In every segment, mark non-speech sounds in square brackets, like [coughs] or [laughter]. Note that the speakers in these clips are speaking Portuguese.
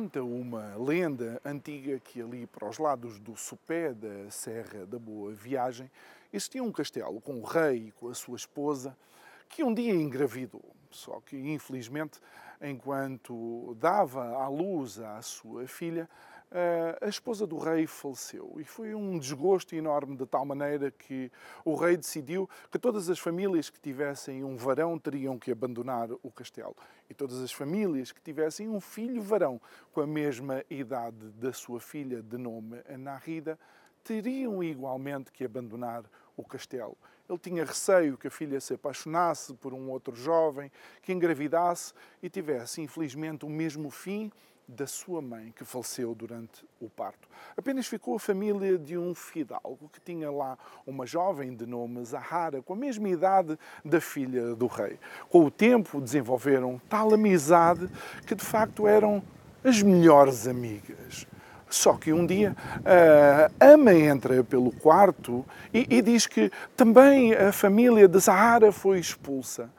Conta uma lenda antiga que ali para os lados do sopé da Serra da Boa Viagem existia um castelo com o rei e com a sua esposa que um dia engravidou. Só que, infelizmente, enquanto dava à luz à sua filha, a esposa do rei faleceu e foi um desgosto enorme de tal maneira que o rei decidiu que todas as famílias que tivessem um varão teriam que abandonar o castelo e todas as famílias que tivessem um filho varão com a mesma idade da sua filha de nome Anarrida teriam igualmente que abandonar o castelo. Ele tinha receio que a filha se apaixonasse por um outro jovem, que engravidasse e tivesse, infelizmente, o mesmo fim da sua mãe, que faleceu durante o parto. Apenas ficou a família de um fidalgo que tinha lá uma jovem de nome Zahara, com a mesma idade da filha do rei. Com o tempo desenvolveram tal amizade que de facto eram as melhores amigas. Só que um dia a ama entra pelo quarto e, e diz que também a família de Zahara foi expulsa.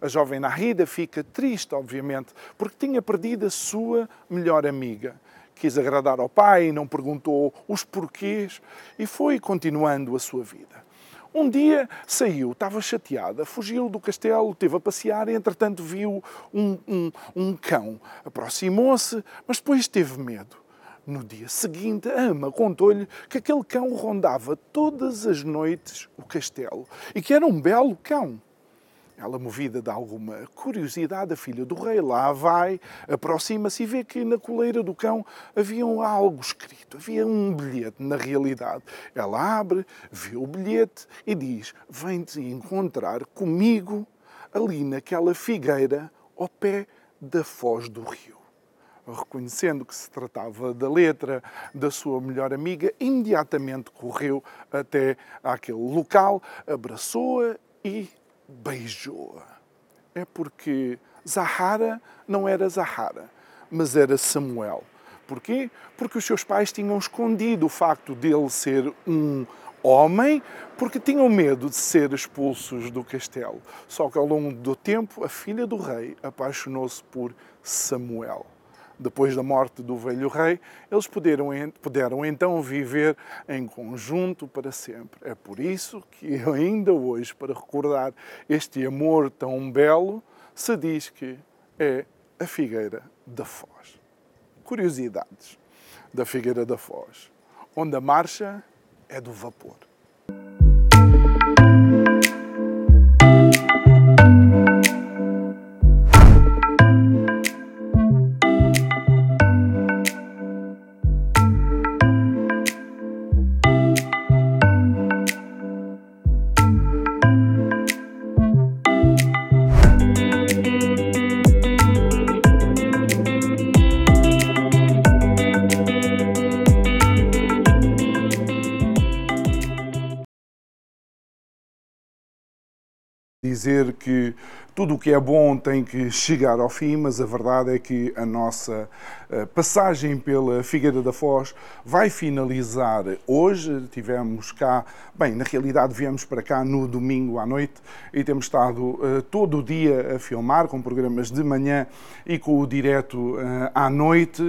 A jovem Nahida fica triste, obviamente, porque tinha perdido a sua melhor amiga. Quis agradar ao pai, não perguntou os porquês e foi continuando a sua vida. Um dia saiu, estava chateada, fugiu do castelo, teve a passear e, entretanto, viu um, um, um cão. Aproximou-se, mas depois teve medo. No dia seguinte, a ama contou-lhe que aquele cão rondava todas as noites o castelo e que era um belo cão. Ela, movida de alguma curiosidade, a filha do rei lá vai, aproxima-se e vê que na coleira do cão havia algo escrito, havia um bilhete na realidade. Ela abre, vê o bilhete e diz: Vem-te encontrar comigo ali naquela figueira ao pé da foz do rio. Reconhecendo que se tratava da letra da sua melhor amiga, imediatamente correu até aquele local, abraçou-a e beijou-a. É porque Zahara não era Zahara, mas era Samuel. Porquê? Porque os seus pais tinham escondido o facto dele ser um homem, porque tinham medo de ser expulsos do castelo. Só que ao longo do tempo, a filha do rei apaixonou-se por Samuel depois da morte do velho rei, eles puderam, puderam então viver em conjunto para sempre. É por isso que [laughs] ainda hoje, para recordar este amor tão belo, se diz que é a Figueira da Foz. Curiosidades da Figueira da Foz, onde a marcha é do vapor. Que é bom tem que chegar ao fim, mas a verdade é que a nossa eh, passagem pela Figueira da Foz vai finalizar hoje. Tivemos cá, bem, na realidade viemos para cá no domingo à noite e temos estado uh, todo o dia a filmar com programas de manhã e com o direto uh, à noite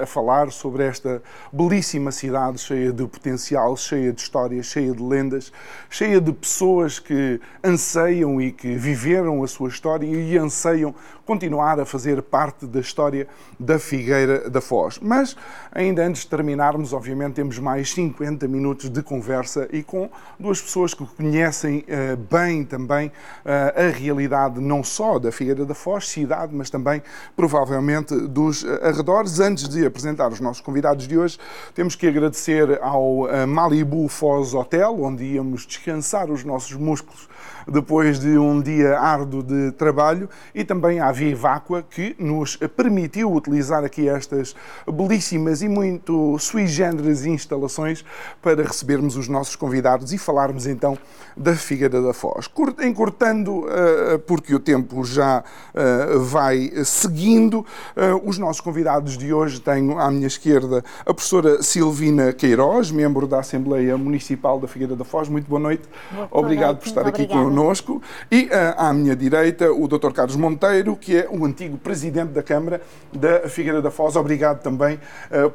a falar sobre esta belíssima cidade cheia de potencial, cheia de histórias, cheia de lendas, cheia de pessoas que anseiam e que viveram a sua história e anseiam continuar a fazer parte da história da Figueira da Foz. Mas, ainda antes de terminarmos, obviamente, temos mais 50 minutos de conversa e com duas pessoas que conhecem uh, bem também uh, a realidade não só da Figueira da Foz, cidade, mas também provavelmente dos arredores. Antes de apresentar os nossos convidados de hoje, temos que agradecer ao uh, Malibu Foz Hotel, onde íamos descansar os nossos músculos depois de um dia árduo de trabalho e também à Via Vácua, que nos permitiu utilizar aqui estas belíssimas e muito sui generis instalações para recebermos os nossos convidados e falarmos então da Figueira da Foz. Encurtando, uh, porque o tempo já uh, vai seguindo, uh, os nossos convidados de hoje tenho à minha esquerda a professora Silvina Queiroz, membro da Assembleia Municipal da Figueira da Foz. Muito boa noite. Boa Obrigado noite. por estar aqui conosco. E à minha direita, o Dr. Carlos Monteiro, que é o antigo presidente da Câmara da Figueira da Foz. Obrigado também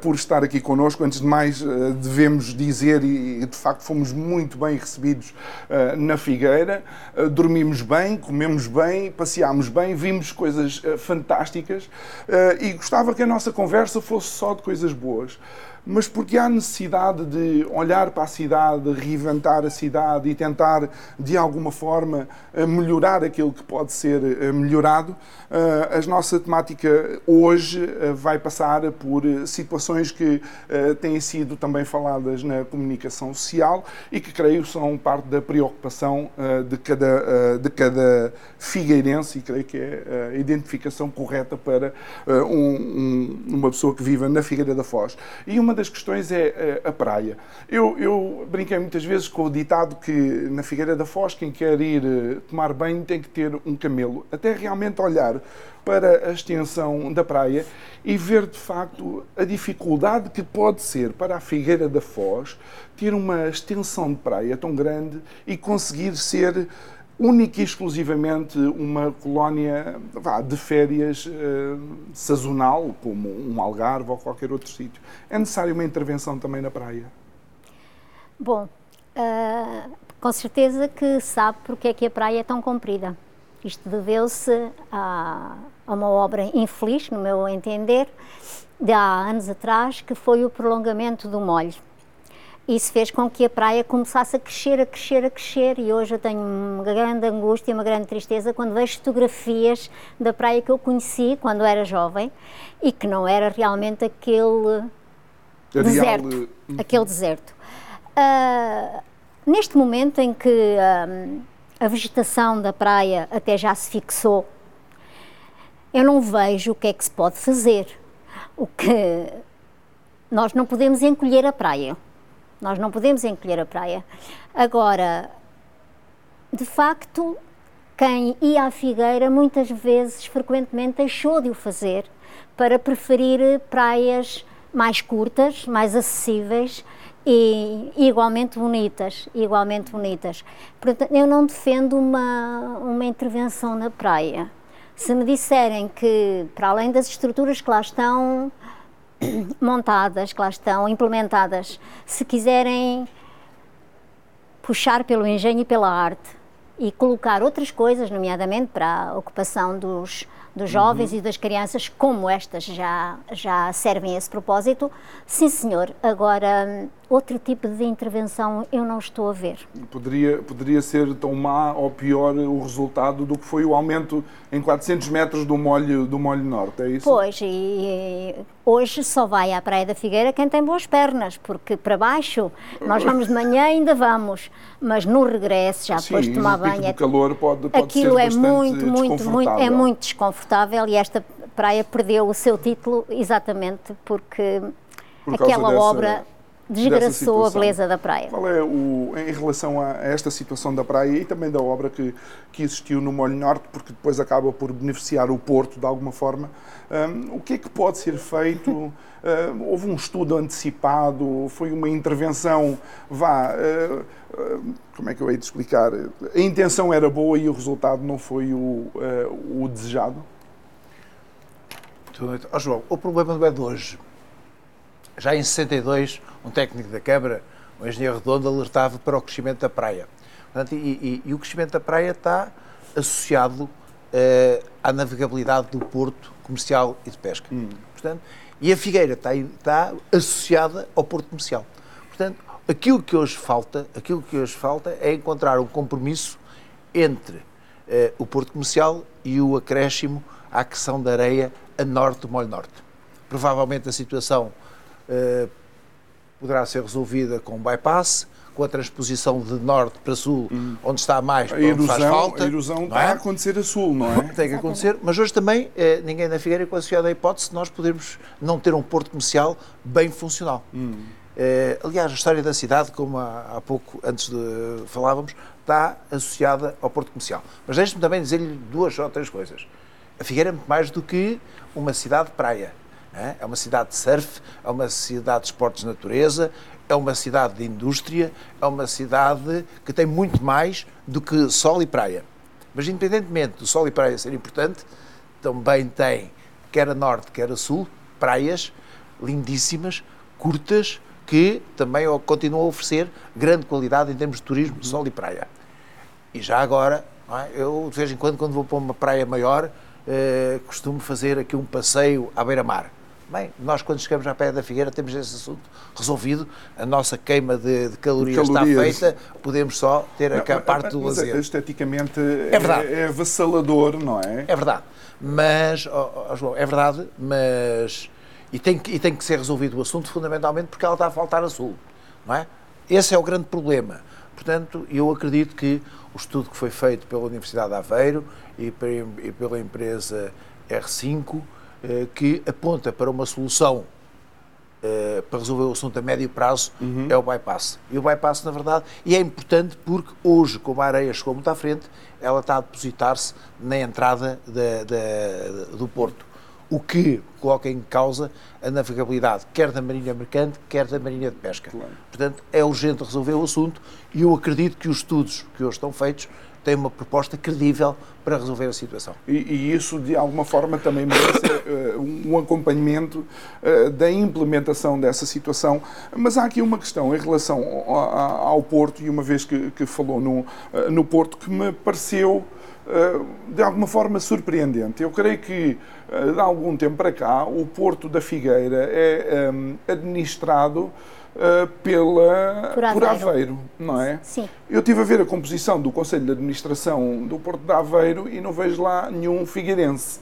por estar aqui conosco. Antes de mais, devemos dizer, e de facto fomos muito bem recebidos eh, na Figueira, dormimos bem, comemos bem, passeámos bem, vimos coisas fantásticas e gostava que a nossa conversa fosse só de coisas boas mas porque há necessidade de olhar para a cidade, reinventar a cidade e tentar, de alguma forma, melhorar aquilo que pode ser melhorado. A nossa temática hoje vai passar por situações que têm sido também faladas na comunicação social e que creio são parte da preocupação de cada, de cada figueirense e creio que é a identificação correta para um, uma pessoa que vive na Figueira da Foz. E uma das questões é a praia. Eu, eu brinquei muitas vezes com o ditado que na Figueira da Foz quem quer ir eh, tomar banho tem que ter um camelo. Até realmente olhar para a extensão da praia e ver de facto a dificuldade que pode ser para a Figueira da Foz ter uma extensão de praia tão grande e conseguir ser única e exclusivamente uma colónia vá, de férias uh, sazonal, como um Algarve ou qualquer outro sítio. É necessária uma intervenção também na praia? Bom, uh, com certeza que sabe porque é que a praia é tão comprida. Isto deveu-se a, a uma obra infeliz, no meu entender, de há anos atrás, que foi o prolongamento do molho isso fez com que a praia começasse a crescer, a crescer, a crescer e hoje eu tenho uma grande angústia, uma grande tristeza quando vejo fotografias da praia que eu conheci quando era jovem e que não era realmente aquele Areal... deserto, aquele deserto. Uh, neste momento em que uh, a vegetação da praia até já se fixou, eu não vejo o que é que se pode fazer. O que nós não podemos encolher a praia nós não podemos encolher a praia. Agora, de facto, quem ia à Figueira muitas vezes, frequentemente, deixou de o fazer para preferir praias mais curtas, mais acessíveis e igualmente bonitas, igualmente bonitas. Portanto, eu não defendo uma, uma intervenção na praia. Se me disserem que, para além das estruturas que lá estão, [clears throat] montadas, que lá estão, implementadas, se quiserem puxar pelo engenho e pela arte e colocar outras coisas, nomeadamente para a ocupação dos, dos jovens uhum. e das crianças, como estas já, já servem a esse propósito, sim senhor. Agora, outro tipo de intervenção eu não estou a ver. Poderia, poderia ser tão má ou pior o resultado do que foi o aumento em 400 metros do molho, do molho norte, é isso? Pois, e hoje só vai à Praia da Figueira quem tem boas pernas, porque para baixo nós vamos de manhã ainda vamos, mas no regresso, já depois de tomar banho... É, calor pode, pode aquilo é muito, muito, muito, é muito desconfortável e esta praia perdeu o seu título exatamente porque Por aquela dessa... obra desgraçou a beleza da praia. Qual é o, em relação a esta situação da praia e também da obra que, que existiu no Molho Norte, porque depois acaba por beneficiar o Porto de alguma forma, um, o que é que pode ser feito? Uh, [laughs] houve um estudo antecipado? Foi uma intervenção, vá, uh, uh, como é que eu hei de explicar? A intenção era boa e o resultado não foi o, o desejado? Oh, João, o problema não é de hoje. Já em 62, um técnico da Câmara, o engenheiro Redondo, alertava para o crescimento da praia. Portanto, e, e, e o crescimento da praia está associado uh, à navegabilidade do porto comercial e de pesca. Hum. Portanto, e a Figueira está, está associada ao porto comercial. Portanto, aquilo que hoje falta, aquilo que hoje falta é encontrar um compromisso entre uh, o porto comercial e o acréscimo à acção da areia a norte do Molho Norte. Provavelmente a situação uh, poderá ser resolvida com bypass, com a transposição de norte para sul, hum. onde está mais, a erosão, faz falta. A erosão está é? a acontecer a sul, não é? Tem que acontecer, mas hoje também eh, ninguém na Figueira associado a hipótese de nós podermos não ter um porto comercial bem funcional. Hum. Eh, aliás, a história da cidade, como há, há pouco, antes de falávamos, está associada ao porto comercial. Mas deixe-me também dizer-lhe duas ou três coisas. A Figueira é muito mais do que uma cidade de praia. É? é uma cidade de surf, é uma cidade de esportes de natureza, é uma cidade de indústria, é uma cidade que tem muito mais do que sol e praia. Mas, independentemente do sol e praia ser importante, também tem, quer a norte, quer a sul, praias lindíssimas, curtas, que também continuam a oferecer grande qualidade em termos de turismo, de sol e praia. E já agora, é? eu de vez em quando, quando vou para uma praia maior, eh, costumo fazer aqui um passeio à beira-mar Bem, nós quando chegamos à Praia da Figueira temos esse assunto resolvido, a nossa queima de, de calorias, calorias, está feita, podemos só ter a, a parte do lazer. Esteticamente é, verdade. é, é avassalador, não é? É verdade, mas, oh, oh, João, é verdade, mas... E tem, que, e tem que ser resolvido o assunto fundamentalmente porque ela está a faltar a sul, não é? Esse é o grande problema. Portanto, eu acredito que o estudo que foi feito pela Universidade de Aveiro e pela empresa R5 eh, que aponta para uma solução eh, para resolver o assunto a médio prazo uhum. é o bypass. E o bypass, na verdade, e é importante porque hoje, como a areia chegou muito à frente, ela está a depositar-se na entrada de, de, do porto. O que coloca em causa a navegabilidade, quer da Marinha Mercante, quer da Marinha de Pesca. Claro. Portanto, é urgente resolver o assunto e eu acredito que os estudos que hoje estão feitos tem uma proposta credível para resolver a situação. E, e isso, de alguma forma, também merece uh, um acompanhamento uh, da implementação dessa situação. Mas há aqui uma questão em relação ao, ao Porto, e uma vez que, que falou no, uh, no Porto, que me pareceu de alguma forma surpreendente. Eu creio que, de algum tempo para cá, o Porto da Figueira é administrado uh, pela, por Aveiro. por Aveiro. não é? Sim. Eu estive a ver a composição do Conselho de Administração do Porto de Aveiro e não vejo lá nenhum figueirense.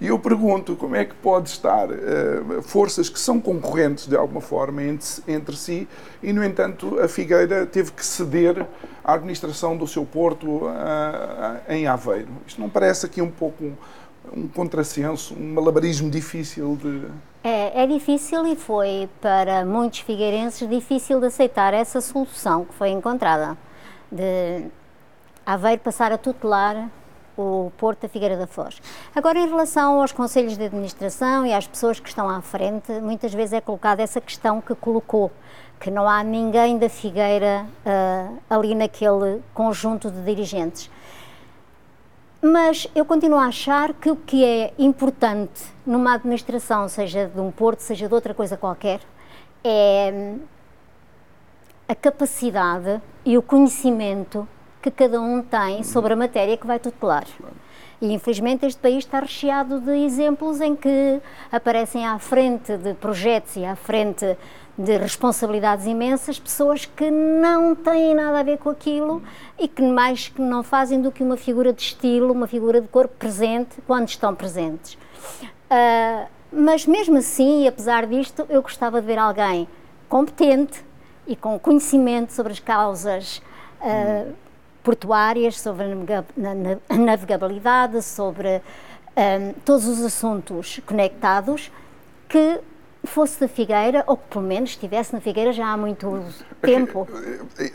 E eu pergunto como é que pode estar uh, forças que são concorrentes de alguma forma entre, entre si e, no entanto, a Figueira teve que ceder à administração do seu porto uh, em Aveiro. Isto não parece aqui um pouco um contrassenso, um malabarismo difícil de. É, é difícil e foi para muitos figueirenses difícil de aceitar essa solução que foi encontrada de Aveiro passar a tutelar o Porto da Figueira da Foz. Agora, em relação aos conselhos de administração e às pessoas que estão à frente, muitas vezes é colocada essa questão que colocou, que não há ninguém da Figueira uh, ali naquele conjunto de dirigentes. Mas eu continuo a achar que o que é importante numa administração, seja de um porto, seja de outra coisa qualquer, é hum, a capacidade e o conhecimento que cada um tem sobre a matéria que vai tutelar. E infelizmente este país está recheado de exemplos em que aparecem à frente de projetos e à frente de responsabilidades imensas, pessoas que não têm nada a ver com aquilo e que mais que não fazem do que uma figura de estilo, uma figura de corpo presente quando estão presentes. Uh, mas mesmo assim, apesar disto, eu gostava de ver alguém competente e com conhecimento sobre as causas uh, portuárias, sobre a navegabilidade, sobre uh, todos os assuntos conectados, que fosse da Figueira, ou que pelo menos estivesse na Figueira já há muito tempo.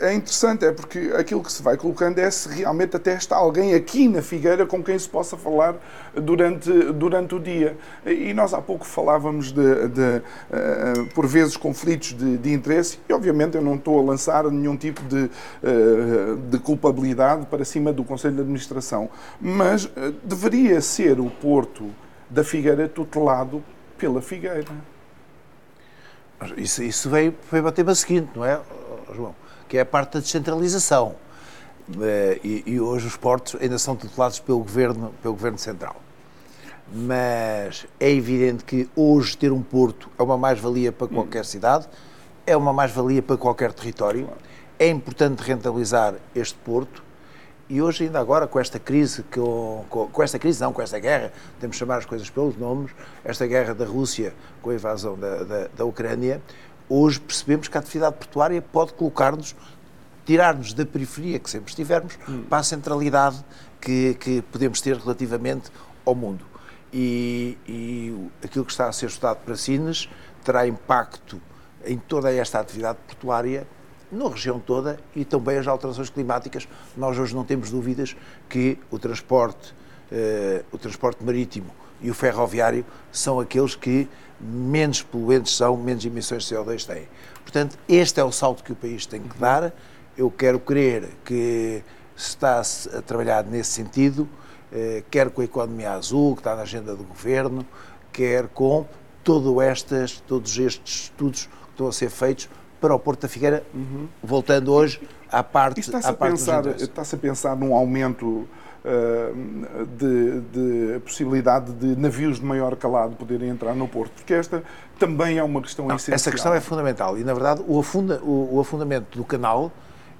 É interessante, é porque aquilo que se vai colocando é se realmente até está alguém aqui na Figueira com quem se possa falar durante, durante o dia. E nós há pouco falávamos de, de uh, por vezes, conflitos de, de, interesse, e obviamente eu não estou a lançar nenhum tipo de, uh, de culpabilidade para cima do Conselho de Administração, mas uh, deveria ser o Porto da Figueira tutelado pela Figueira. Isso, isso veio, veio tema seguinte, não é, João? Que é a parte da descentralização. Eh, e, e, hoje os portos ainda são tutelados pelo governo, pelo governo central. Mas é evidente que hoje ter um porto é uma mais-valia para qualquer cidade, é uma mais-valia para qualquer território. É importante rentabilizar este porto e hoje, ainda agora, com esta crise, com, com, com, esta crise, não, com esta guerra, temos de chamar as coisas pelos nomes, esta guerra da Rússia com a invasão da, da, da Ucrânia, hoje percebemos que a atividade portuária pode colocar-nos, tirar-nos da periferia que sempre estivermos, hum. para a centralidade que, que podemos ter relativamente ao mundo. E, e, aquilo que está a ser estudado para Sines terá impacto em toda esta atividade portuária na região toda e também as alterações climáticas. Nós hoje não temos dúvidas que o transporte, eh, o transporte marítimo e o ferroviário são aqueles que menos poluentes são, menos emissões de CO2 têm. Portanto, este é o salto que o país tem que dar. Eu quero crer que se está a trabalhar nesse sentido, eh, quer com a economia azul, que está na agenda do governo, quer com todo estas, todos estes estudos que estão a ser feitos para o Porto da Figueira, uhum. voltando hoje à parte, está-se a, pensar, está-se a pensar num aumento uh, de, de possibilidade de navios de maior calado poderem entrar no Porto, porque esta também é uma questão Não, essencial. Essa questão é fundamental e, na verdade, o, afunda, o, o afundamento do canal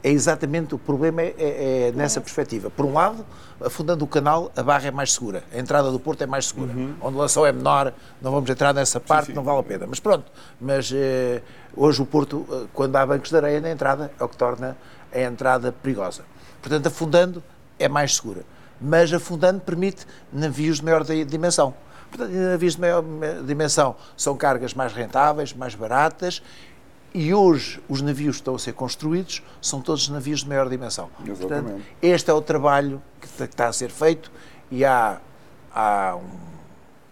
é exatamente o problema é, é, é nessa perspectiva. Por um lado, afundando o canal, a barra é mais segura, a entrada do Porto é mais segura. Uhum. A ondulação é menor, não vamos entrar nessa parte, sim, sim. não vale a pena. Mas pronto, mas eh, hoje o Porto, eh, quando há bancos de areia na entrada, é o que torna a entrada perigosa. Portanto, afundando é mais segura. Mas afundando permite navios de maior dimensão. Portanto, navios de maior dimensão são cargas mais rentáveis, mais baratas e hoje os navios que estão a ser construídos são todos navios de maior dimensão. Exatamente. Portanto, este é o trabalho que está a ser feito e há, há um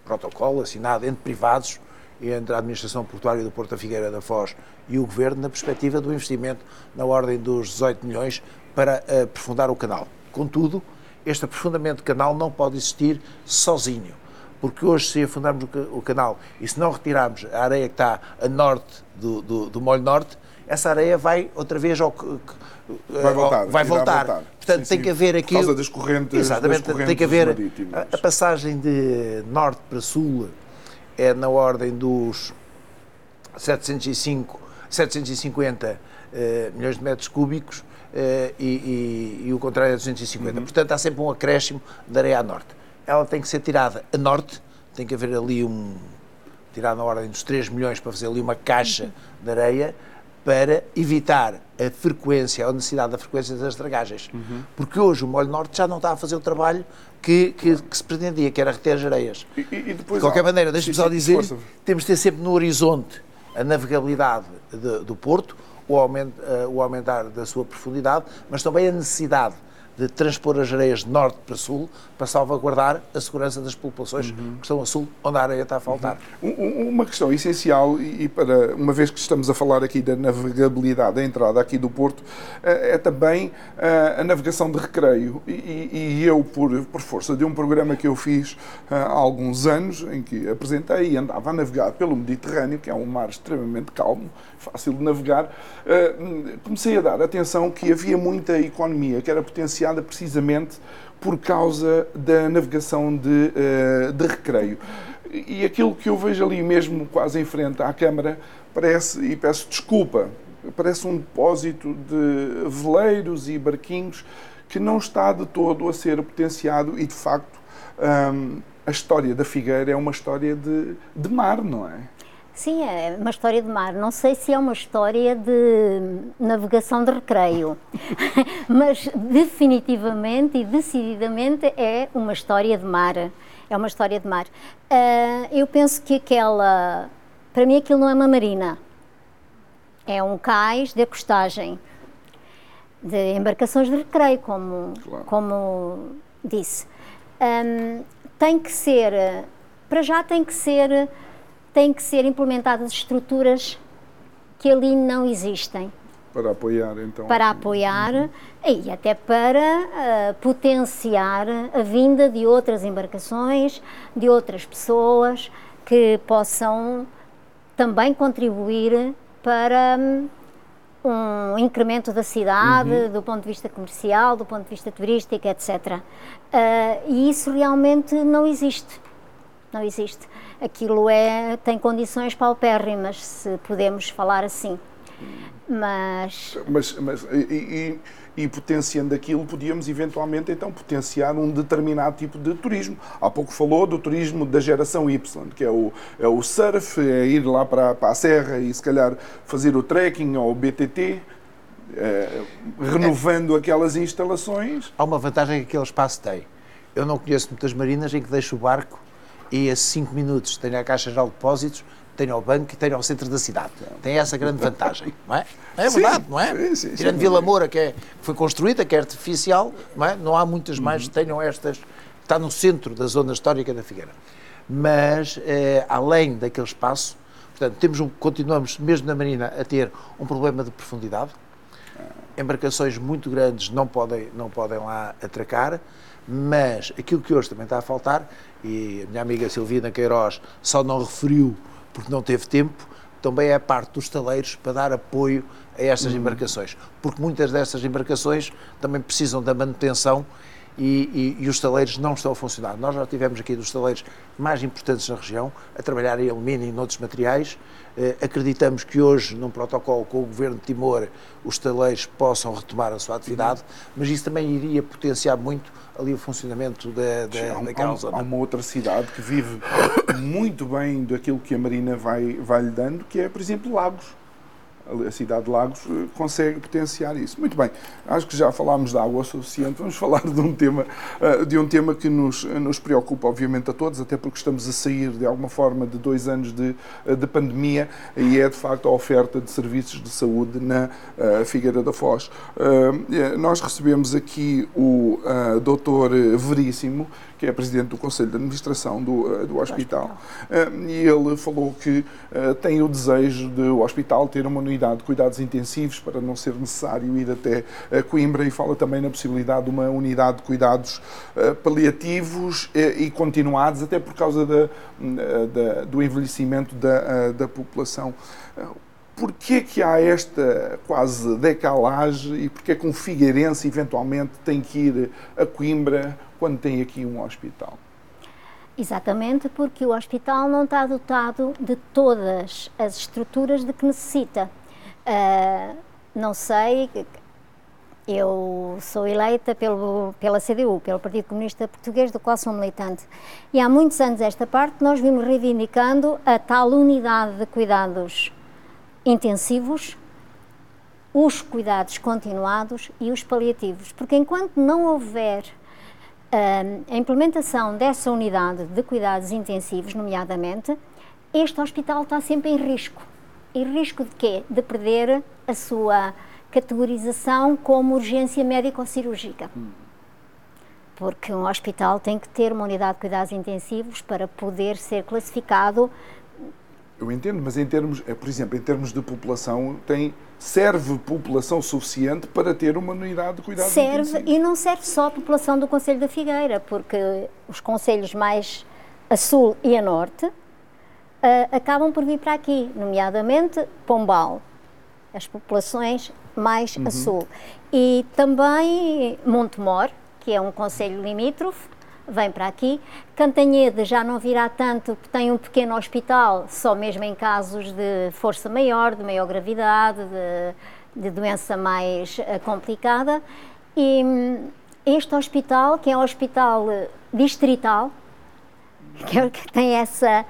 protocolo assinado entre privados, entre a Administração Portuária do Porto da Figueira da Foz e o Governo, na perspectiva do investimento na ordem dos 18 milhões para aprofundar o canal. Contudo, este aprofundamento do canal não pode existir sozinho porque hoje, se afundarmos o canal e se não retirarmos a areia que está a norte do, do, do molho norte, essa areia vai outra vez ao, vai voltar. Vai voltar. voltar. Portanto, sim, tem sim. que haver aqui. Por causa das correntes. Exatamente, das correntes tem que haver. A, a, passagem de norte para sul é na ordem dos 705, 750 uh, milhões de metros cúbicos uh, e, e, e, o contrário é 250. Uhum. Portanto, há sempre um acréscimo de areia a norte ela tem que ser tirada a norte, tem que haver ali um. tirar na ordem dos 3 milhões para fazer ali uma caixa de areia para evitar a frequência, a necessidade da frequência das dragagens. Uhum. Porque hoje o Molho Norte já não está a fazer o trabalho que, que, que se pretendia, que era reter as areias. E, e de qualquer há... maneira, deixe-me só dizer, força. temos de ter sempre no horizonte a navegabilidade de, do Porto, o, aumento, uh, o aumentar da sua profundidade, mas também a necessidade de transpor as areias de norte para sul para salvaguardar a segurança das populações uhum. que estão a sul, onde a areia está a faltar. Uhum. Uma questão essencial, e para uma vez que estamos a falar aqui da navegabilidade, da entrada aqui do Porto, eh, é também eh, a navegação de recreio. E, eu, por, por força de um programa que eu fiz eh, há alguns anos, em que apresentei e andava a navegar pelo Mediterrâneo, que é um mar extremamente calmo, fácil de navegar, comecei a dar atenção que havia muita economia que era potencial precisamente por causa da navegação de, uh, de recreio. E aquilo que eu vejo ali mesmo, quase em frente à Câmara, parece, e peço desculpa, parece um depósito de veleiros e barquinhos que não está de todo a ser potenciado e, de facto, um, a história da Figueira é uma história de, de mar, não é? Sim, é uma história de mar. Não sei se é uma história de navegação de recreio, [laughs] mas definitivamente e decididamente é uma história de mar. É uma história de mar. Uh, eu penso que aquela. Para mim, aquilo não é uma marina. É um cais de acostagem, de embarcações de recreio, como, claro. como disse. Um, tem que ser. Para já, tem que ser têm que ser implementadas estruturas que ali não existem. Para apoiar, então. Para apoiar uhum. e até para uh, potenciar a vinda de outras embarcações, de outras pessoas que possam também contribuir para um, um incremento da cidade, uhum. do ponto de vista comercial, do ponto de vista turístico, etc. Uh, e isso realmente não existe. Não existe aquilo é, tem condições paupérrimas, se podemos falar assim. Mas. Mas, mas e, e, e, potenciando aquilo, podíamos eventualmente então potenciar um determinado tipo de turismo. Há pouco falou do turismo da geração Y, que é o, é o surf, é ir lá para, para a serra e se calhar fazer o trekking ou o BTT. É, renovando é. aquelas instalações. Há uma vantagem que aquele espaço tem. Eu não conheço muitas marinas em que deixo o barco e a 5 minutos tenho a caixa de depósitos tenho ao banco e tenho ao centro da cidade. Tem essa grande vantagem, não é? É verdade, sim, não é? Sim, sim, Tirando Vila Moura, que, é, foi construída, que é artificial, não, é? não há muitas mais que tenham estas. Está no centro da zona histórica da Figueira. Mas, eh, além daquele espaço, portanto, temos um, continuamos, mesmo na Marina, a ter um problema de profundidade. Embarcações muito grandes não podem, não podem lá atracar, mas aquilo que hoje também está a faltar, e a minha amiga Silvina Queiroz só não referiu porque não teve tempo, também é a parte dos taleiros para dar apoio a estas uhum. embarcações, porque muitas dessas embarcações também precisam da manutenção e, e, e, os taleiros não estão a funcionar. Nós já tivemos aqui dos taleiros mais importantes na região a trabalhar em alumínio e noutros materiais. Eh, acreditamos que hoje, num protocolo com o Governo de Timor, os taleiros possam retomar a sua atividade, mas isso também iria potenciar muito ali o funcionamento da, da, daquela zona. Há uma outra cidade que vive [coughs] muito bem daquilo que a Marina vai, vai lhe dando, que é, por exemplo, Lagos a cidade de Lagos eh, consegue potenciar isso. Muito bem, acho que já falámos de água o suficiente, vamos [laughs] falar de um tema, eh, de um tema que nos, nos preocupa, obviamente, a todos, até porque estamos a sair, de alguma forma, de dois anos de, eh, de pandemia e é, de facto, a oferta de serviços de saúde na Figueira da Foz. Nós recebemos aqui o doutor Veríssimo, que é presidente do Conselho de Administração do, do hospital, e ele falou que tem o desejo de o hospital ter uma unidade de cuidados intensivos para não ser necessário ir até eh, Coimbra e fala também na possibilidade de uma unidade de cuidados eh, paliativos eh, e continuados, até por causa da, da, do envelhecimento da, da população. Porquê que há esta quase decalagem e porquê que um figueirense eventualmente tem que ir a Coimbra quando tem aqui um hospital? Exatamente, porque o hospital não está dotado de todas as estruturas de que necessita. Uh, não sei, eu sou eleita pelo, pela CDU, pelo Partido Comunista Português, do qual sou militante. E há muitos anos esta parte nós vimos reivindicando a tal unidade de cuidados intensivos, os cuidados continuados e os paliativos. Porque enquanto não houver uh, a implementação dessa unidade de cuidados intensivos, nomeadamente, este hospital está sempre em risco. E risco de quê? De perder a sua categorização como urgência médico-cirúrgica. Porque um hospital tem que ter uma unidade de cuidados intensivos para poder ser classificado. Eu entendo, mas em termos, é, por exemplo, em termos de população, tem serve população suficiente para ter uma unidade de cuidados serve. E não serve só a população do Conselho da Figueira, porque os conselhos mais a sul e a norte uh, acabam por vir para aqui, nomeadamente Pombal, as populações mais uhum. a sul. E também Montemor, que é um conselho limítrofe, vem para aqui. Cantanhede já não virá tanto, porque tem um pequeno hospital, só mesmo em casos de força maior, de maior gravidade, de, de doença mais uh, complicada. E um, este hospital, que é um hospital distrital, [laughs] que, é, que tem essa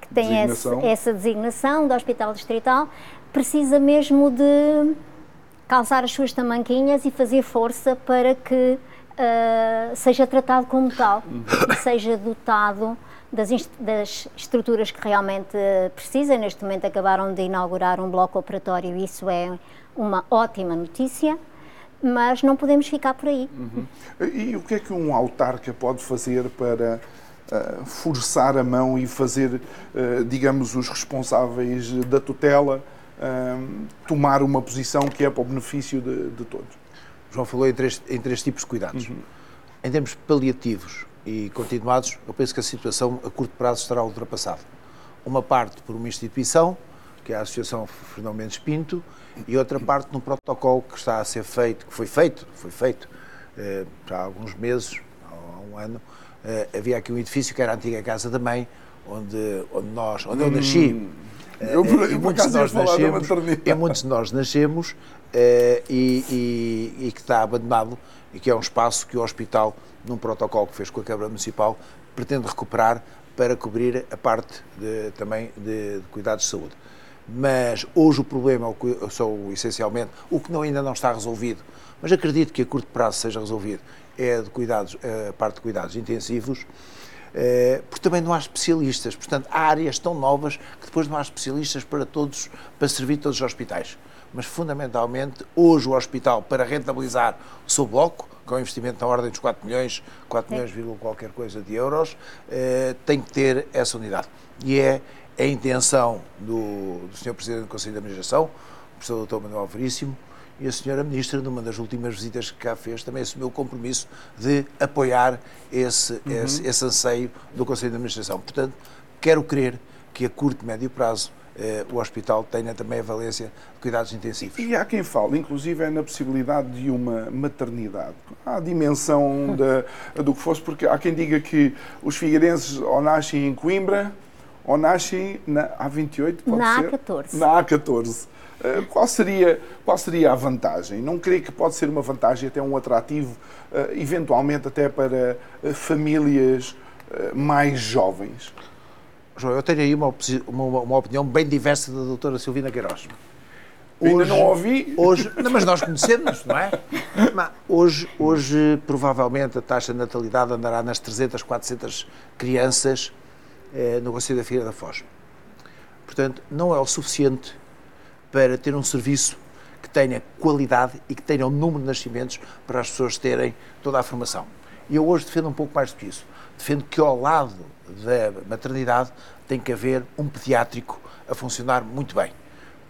que tem designação. Esse, essa designação de hospital distrital, precisa mesmo de calçar as suas tamanquinhas e fazer força para que uh, seja tratado como tal seja dotado das, das, estruturas que realmente precisa. Neste momento acabaram de inaugurar um bloco operatório isso é uma ótima notícia mas não podemos ficar por aí. Uhum. E o que é que um autarca pode fazer para uh, forçar a mão e fazer, uh, digamos, os responsáveis da tutela uh, tomar uma posição que é para o benefício de, de todos. João falou em três, em três tipos de cuidados. Uhum. Em termos paliativos e continuados, eu penso que a situação a curto prazo estará ultrapassada. Uma parte por uma instituição, que é a Associação Fernão Mendes Pinto, e outra parte num protocolo que está a ser feito, que foi feito, foi feito eh, já há alguns meses, há um ano, Uh, havia aqui um edifício que era a antiga casa da mãe, onde, onde nós, onde eu nasci. Eu, por, eu, por muitos de nós nascemos, e muitos de nós nascemos uh, e, e, e, que está abandonado e que é um espaço que o hospital, num protocolo que fez com a Câmara Municipal, pretende recuperar para cobrir a parte de, também de, de, cuidados de saúde. Mas hoje o problema são essencialmente o que não, ainda não está resolvido, mas acredito que a curto prazo seja resolvido, é de cuidados, a parte de cuidados intensivos, eh, porque também não há especialistas. Portanto, há áreas tão novas que depois não há especialistas para todos, para servir todos os hospitais. Mas, fundamentalmente, hoje o hospital, para rentabilizar o seu bloco, com um investimento na ordem dos 4 milhões, 4 milhões, qualquer coisa de euros, eh, tem que ter essa unidade. E é a intenção do, do Sr. Presidente do Conselho de Administração, o professor Dr. Manuel Veríssimo, e a senhora Ministra, numa das últimas visitas que cá fez, também assumiu o compromisso de apoiar esse, uhum. esse, esse anseio do Conselho de Administração. Portanto, quero crer que a curto e médio prazo eh, o hospital tenha também a valência de cuidados intensivos. E há quem fale, inclusive, é na possibilidade de uma maternidade. Há a dimensão da, do que fosse, porque há quem diga que os figueirenses ou nascem em Coimbra ou nascem na A28, pode na ser? A14. Na A14. Eh, qual seria, qual seria a vantagem? Não creio que pode ser uma vantagem, até um atrativo, eh, eventualmente até para eh, famílias mais jovens? João, eu tenho aí uma, uma, uma opinião bem diversa da doutora Silvina Queiroz. Hoje, Ainda não ouvi. Hoje, não, mas nós conhecemos, não é? Hoje, hoje, provavelmente, a taxa de natalidade andará nas 300, 400 crianças eh, no Conselho da Figueira da Foz. Portanto, não é o suficiente para ter um serviço que tenha qualidade e que tenha o um número de nascimentos para as pessoas terem toda a formação. E eu hoje defendo um pouco mais do que isso. Defendo que ao lado da maternidade tem que haver um pediátrico a funcionar muito bem.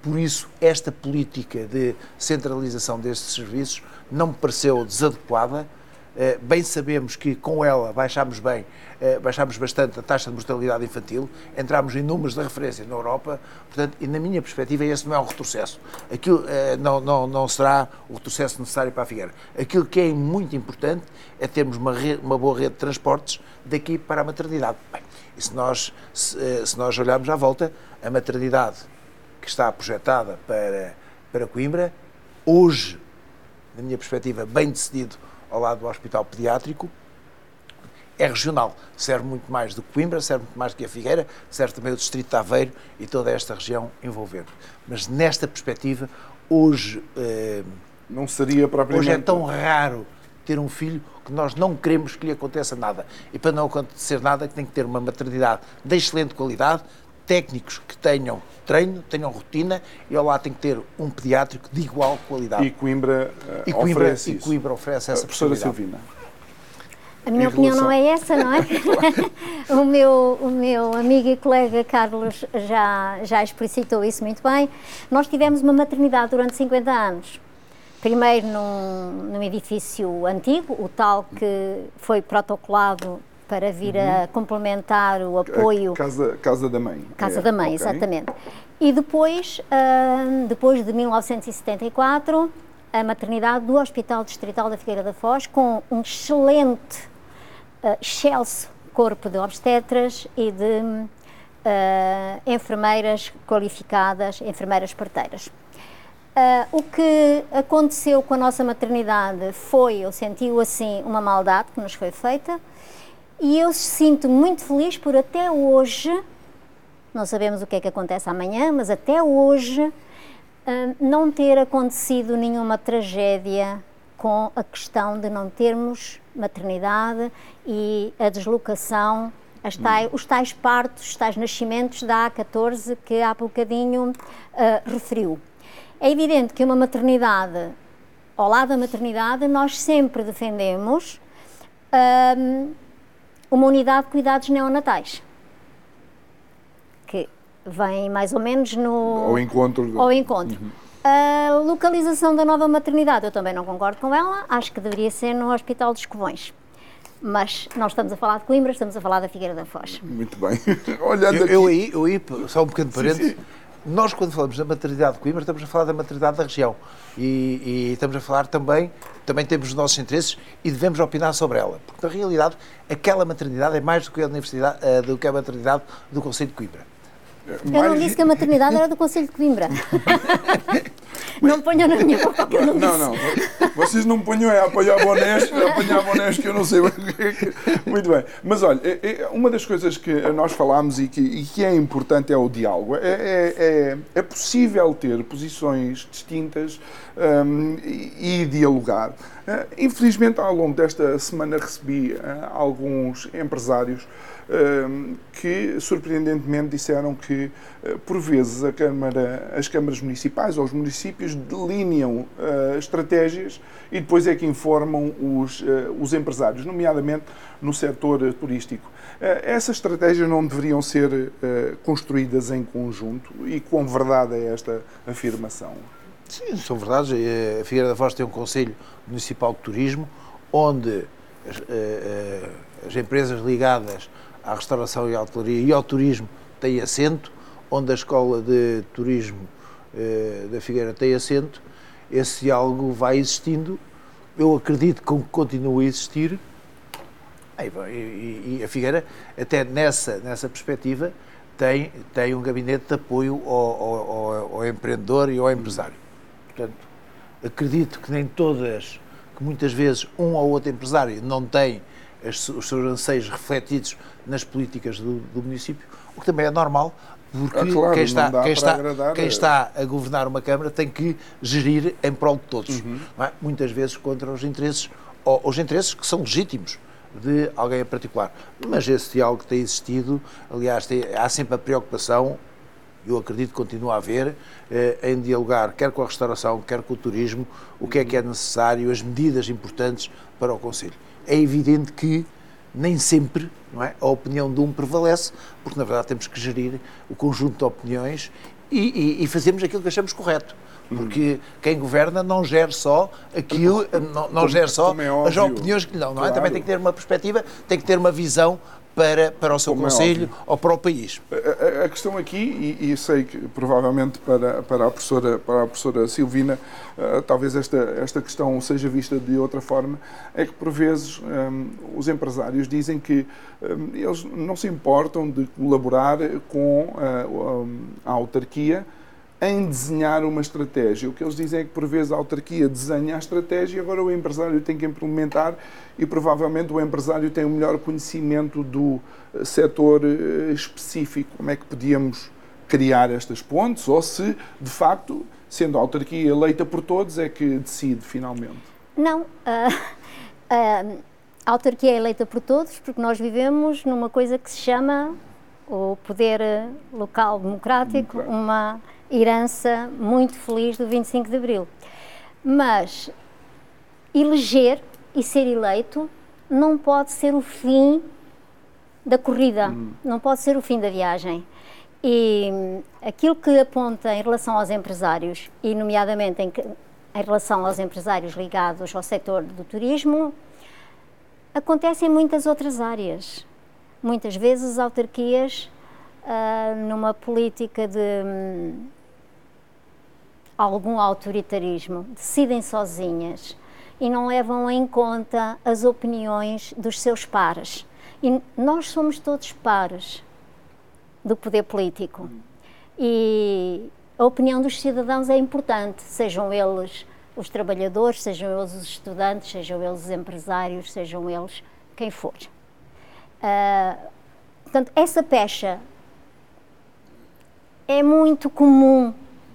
Por isso, esta política de centralização destes serviços não me pareceu desadequada, bem sabemos que com ela baixámos bem, eh, baixámos bastante a taxa de mortalidade infantil, entramos em números de referência na Europa, portanto, e na minha perspectiva esse não é um retrocesso. Aquilo eh, não, não, não será o retrocesso necessário para a Figueira. Aquilo que é muito importante é termos uma, uma boa rede de transportes daqui para a maternidade. Bem, e se nós, se, se nós olharmos à volta, a maternidade que está projetada para, para Coimbra, hoje, na minha perspectiva, bem decidido ao lado do Hospital Pediátrico, é regional. Serve muito mais do que Coimbra, serve muito mais do que a Figueira, serve também o Distrito de Aveiro e toda esta região envolvente. Mas nesta perspectiva, hoje. Eh, não seria propriamente. Hoje é tão raro ter um filho que nós não queremos que lhe aconteça nada. E para não acontecer nada, tem que ter uma maternidade de excelente qualidade, técnicos que tenham treino, tenham rotina e ao lado tem que ter um pediátrico de igual qualidade. E Coimbra, uh, e Coimbra oferece E Coimbra oferece essa uh, Professora Silvina. A minha opinião relação... não é essa, não é? [laughs] o, meu, o meu amigo e colega Carlos já, já explicitou isso muito bem. Nós tivemos uma maternidade durante 50 anos. Primeiro num, num edifício antigo, o tal que foi protocolado para vir uhum. a complementar o apoio. A casa, casa da Mãe. Casa é, da Mãe, okay. exatamente. E depois, uh, depois de 1974, a maternidade do Hospital Distrital da Figueira da Foz, com um excelente, uh, excelso corpo de obstetras e de uh, enfermeiras qualificadas, enfermeiras parteiras. Uh, o que aconteceu com a nossa maternidade foi, eu senti assim, uma maldade que nos foi feita, e eu sinto muito feliz por até hoje, não sabemos o que é que acontece amanhã, mas até hoje ah, não ter acontecido nenhuma tragédia com a questão de não termos maternidade e a deslocação, tais, os tais partos, os tais nascimentos da A14 que há bocadinho uh, referiu. É evidente que uma maternidade, ao lado da maternidade, nós sempre defendemos uma unidade de cuidados neonatais, que vem mais ou menos no... Ao encontro. Ao encontro. Uhum. A localização da nova maternidade, eu também não concordo com ela, acho que deveria ser no Hospital dos Covões. Mas nós estamos a falar de Coimbra, estamos a falar da Figueira da Foz. Muito bem. [laughs] Olhando eu, aqui... eu aí, eu aí, só um pequeno parênteses, nós, quando falamos da maternidade de Coimbra, estamos a falar da maternidade da região. E, e, estamos a falar também, também temos os nossos interesses e devemos opinar sobre ela. Porque, na realidade, aquela maternidade é mais do que a, universidade, uh, do que a maternidade do Conselho de Coimbra. Eu não disse que a maternidade era do Conselho de Coimbra. [laughs] não ponham na minha boca que eu não, não. Não, Vocês não ponham é a apoiar bonés, apanhar bonés que eu não sei Muito bem. Mas olha, é- é uma das coisas que nós falámos e que, e que é importante é o diálogo. É, é, é- é possível ter posições distintas hum, e, dialogar. Eh, infelizmente, ao longo desta semana recebi eh, alguns empresários que surpreendentemente disseram que eh, por vezes Câmara, as câmaras municipais ou os municípios delineam eh, estratégias e depois é que informam os, eh, os empresários, nomeadamente no setor turístico. Essas estratégias não deveriam ser construídas em conjunto e com verdade é esta afirmação. Sim, são verdades. A Figueira da Foz tem um Conselho Municipal de Turismo onde as empresas ligadas à restauração e à hotelaria e ao turismo têm assento, onde a Escola de Turismo eh, da Figueira tem assento. Esse diálogo vai existindo. Eu acredito que continue a existir. E, a Figueira, até nessa, nessa perspectiva, tem, tem um gabinete de apoio ao- ao- ao empreendedor e ao empresário. Portanto, acredito que nem todas, que muitas vezes um ou outro empresário não tem as- os seus anseios refletidos nas políticas do, do município, o que também é normal, porque Ah, claro, quem, está, quem, está, agradar quem a- está a governar uma Câmara tem que gerir em prol de todos. Uhum. é? Muitas vezes contra os interesses, ou os interesses que são legítimos de alguém em particular. Mas esse diálogo tem existido, aliás, tem- há sempre a preocupação, eu acredito que continua a haver, eh, em dialogar quer com a restauração, quer com o turismo, o que é que é necessário, as medidas importantes para o Conselho. É evidente que nem sempre não é, a opinião de um prevalece, porque na verdade temos que gerir o conjunto de opiniões e, e, e fazermos aquilo que achamos correto. Porque quem governa não gera só aquilo, não, não gera só como é as opiniões que lhe dão, não é? Claro. Também tem que ter uma perspectiva, tem que ter uma visão para, para o seu Como é Conselho óbvio. ou para o país. A, a- questão aqui, e, e sei que provavelmente para, para, a, professora, para a professora Silvina, eh, talvez esta, esta questão seja vista de outra forma, é que por vezes hum, os empresários dizem que hum, eles não se importam de colaborar com eh, a autarquia em desenhar uma estratégia. O que eles dizem é que, por vezes, a autarquia desenha a estratégia e agora o empresário tem que implementar e, provavelmente, o empresário tem o melhor conhecimento do eh, setor eh, específico. Como é que podíamos criar estas pontes ou se, de facto, sendo a autarquia eleita por todos, é que decide finalmente. Não. [laughs] ah, ah, a autarquia é eleita por todos porque nós vivemos numa coisa que se chama o poder local democrático, Democrático. uma herança muito feliz do 25 de Abril. Mas eleger e ser eleito não pode ser o fim da corrida, não pode ser o fim da viagem. E hum, aquilo que aponta em relação aos empresários, e nomeadamente em, em relação aos empresários ligados ao setor do turismo, acontece em muitas outras áreas. Muitas vezes as autarquias, ah, numa política de hum, algum autoritarismo, decidem sozinhas e não levam em conta as opiniões dos seus pares. E nós somos todos pares do poder político. E a opinião dos cidadãos é importante, sejam eles os trabalhadores, sejam eles os estudantes, sejam eles os empresários, sejam eles quem for. Ah, portanto, essa pecha é muito comum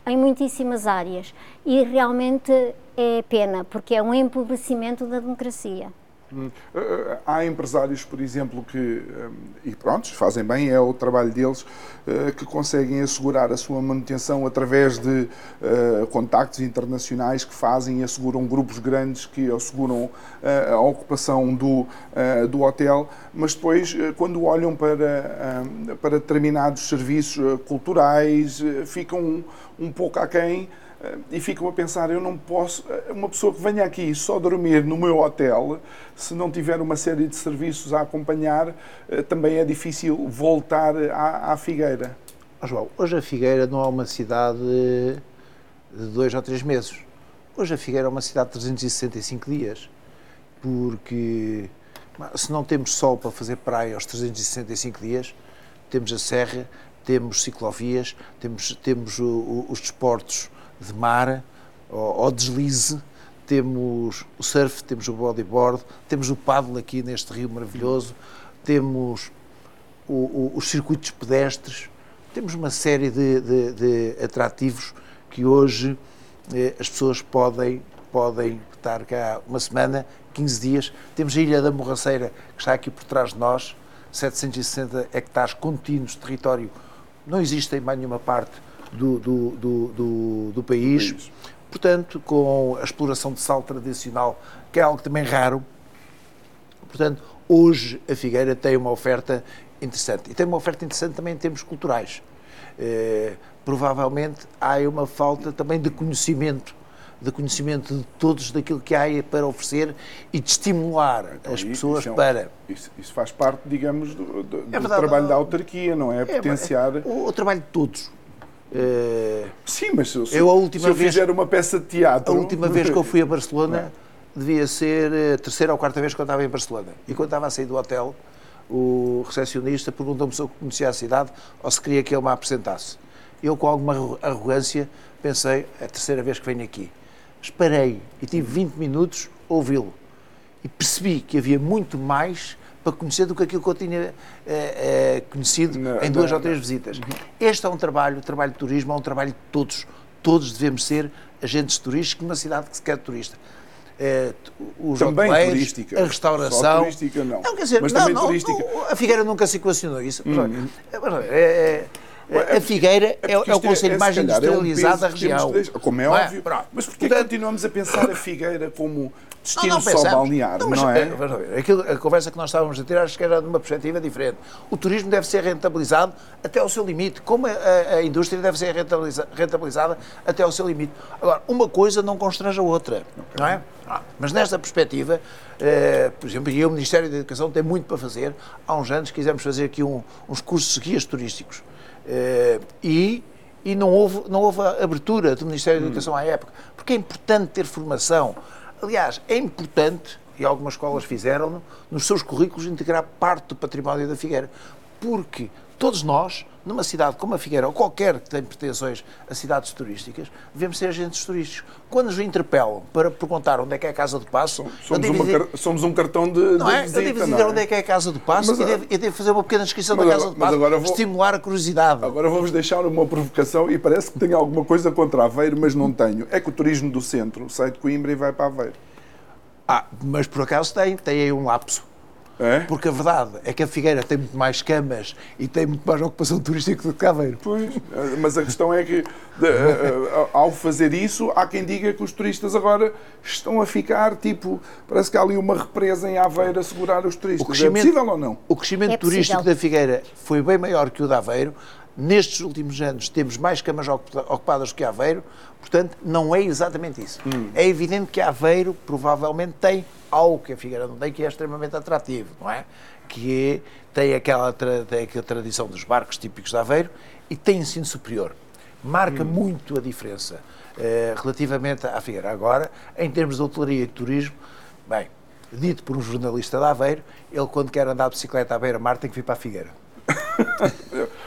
em muitíssimas áreas e realmente é pena, porque é um empobrecimento da democracia. Hum, eh, Há empresários, por exemplo, que, hum, e pronto, fazem bem, é o trabalho deles, eh, que conseguem assegurar a sua manutenção através de eh, contactos internacionais que fazem e asseguram grupos grandes que asseguram eh, a ocupação do, eh, do hotel, mas depois, eh, quando olham para, hum, para determinados serviços eh, culturais, eh, ficam um, um pouco aquém eh, e ficam a pensar, eu não posso, eh, uma pessoa que venha aqui só dormir no meu hotel, se não tiver uma série de serviços a acompanhar, eh, também é difícil voltar à, à Figueira. João, hoje a Figueira não é uma cidade de dois ou três meses. Hoje a Figueira é uma cidade de 365 dias. Porque se não temos sol para fazer praia aos 365 dias, temos a serra, temos ciclovias, temos, temos o, o, os desportos de mar ou, ou deslize, temos o surf, temos o bodyboard, temos o paddle aqui neste rio maravilhoso, temos o, o, os circuitos pedestres, temos uma série de, de, de atrativos que hoje eh, as pessoas podem, podem estar cá uma semana, 15 dias. Temos a Ilha da Morraceira, que está aqui por trás de nós, 760 hectares contínuos de território. Não existe em mais nenhuma parte do, do, do, do, do país. país. Portanto, com a exploração de sal tradicional, que é algo também raro. Portanto, hoje a Figueira tem uma oferta interessante. E tem uma oferta interessante também em termos culturais. Eh, provavelmente há uma falta também de conhecimento de conhecimento de todos daquilo que há para oferecer e de estimular então, as pessoas isso é um, para. Isso, isso, faz parte, digamos, do, do, é verdade, trabalho da autarquia, não é? é Potenciar. O, o, trabalho de todos. Eh, Sim, mas se, eu, a última se eu vez, fizer uma peça de teatro. A última [laughs] vez que eu fui a Barcelona é? devia ser a terceira ou quarta vez que eu estava em Barcelona. E quando estava a sair do hotel, o recepcionista perguntou-me se eu conhecia a cidade ou se queria que ele me apresentasse. Eu, com alguma arrogância, pensei: é a terceira vez que venho aqui esperei e tive 20 minutos a ouvi-lo. E percebi que havia muito mais para conhecer do que aquilo que eu tinha é, é, conhecido não, em duas não, ou três não. visitas. Uhum. Este é um trabalho, o trabalho de turismo é um trabalho de todos. Todos devemos ser agentes turísticos numa cidade que se quer turista. É, os também turística. a restauração. Só turística não. não quer dizer, mas não, também turística. A Figueira nunca se equacionou isso. Uhum. É, a Figueira é, é, é o conselho é, mais industrializado um da região. De, como é, é? óbvio. Mas porquê Portanto, continuamos a pensar a Figueira como destino não, não só balneário, não, não é? é aquilo, a conversa que nós estávamos a ter acho que era de uma perspectiva diferente. O turismo deve ser rentabilizado até ao seu limite, como a, a, a indústria deve ser rentabiliza, rentabilizada até ao seu limite. Agora, uma coisa não constrange a outra, não é? Mas nesta perspectiva, eh, por exemplo, e o Ministério da Educação tem muito para fazer. Há uns anos quisemos fazer aqui um, uns cursos de guias turísticos. Uh, e e não houve, não houve abertura do Ministério da Educação à época, porque é importante ter formação. Aliás, é importante, e algumas escolas fizeram nos seus currículos integrar parte do património da Figueira, porque todos nós numa cidade como a Figueira, ou qualquer que tenha pretensões a cidades turísticas, devemos ser agentes turísticos. Quando nos interpelam para perguntar onde é que é a Casa do Passo... Somos, dizer, somos um cartão de, não de é? visita, Eu devo dizer é? onde é que é a Casa do Passo mas, e, devo, devo, fazer uma pequena descrição da Casa do Passo, vou, estimular a curiosidade. Agora vou-vos deixar uma provocação e parece que tenho alguma coisa contra Aveiro, mas não tenho. É que o turismo do centro sai de Coimbra e vai para Aveiro. Ah, mas por acaso tem, tem aí um lapso. É? Porque a verdade é que a Figueira tem muito mais camas e tem muito mais ocupação turística do que Aveiro. Pois, mas a questão é que, de, eh, eh, ao fazer isso, há quem diga que os turistas agora estão a ficar, tipo, parece que há ali uma represa em Aveiro a segurar os turistas. É possível ou não? O crescimento é turístico da Figueira foi bem maior que o de Aveiro. Nestes últimos anos temos mais camas ocupadas que Aveiro, portanto, não é exatamente isso. Hum. É evidente que Aveiro provavelmente tem algo que a Figueira não tem que é extremamente atrativo, não é? Que é, tem, aquela, tem aquela tradição dos barcos típicos de Aveiro e tem ensino superior. Marca hum. muito a diferença eh, relativamente à Figueira. Agora, em termos de hotelaria e de turismo, bem, dito por um jornalista de Aveiro, ele quando quer andar de bicicleta à beira-mar tem que vir para a Figueira.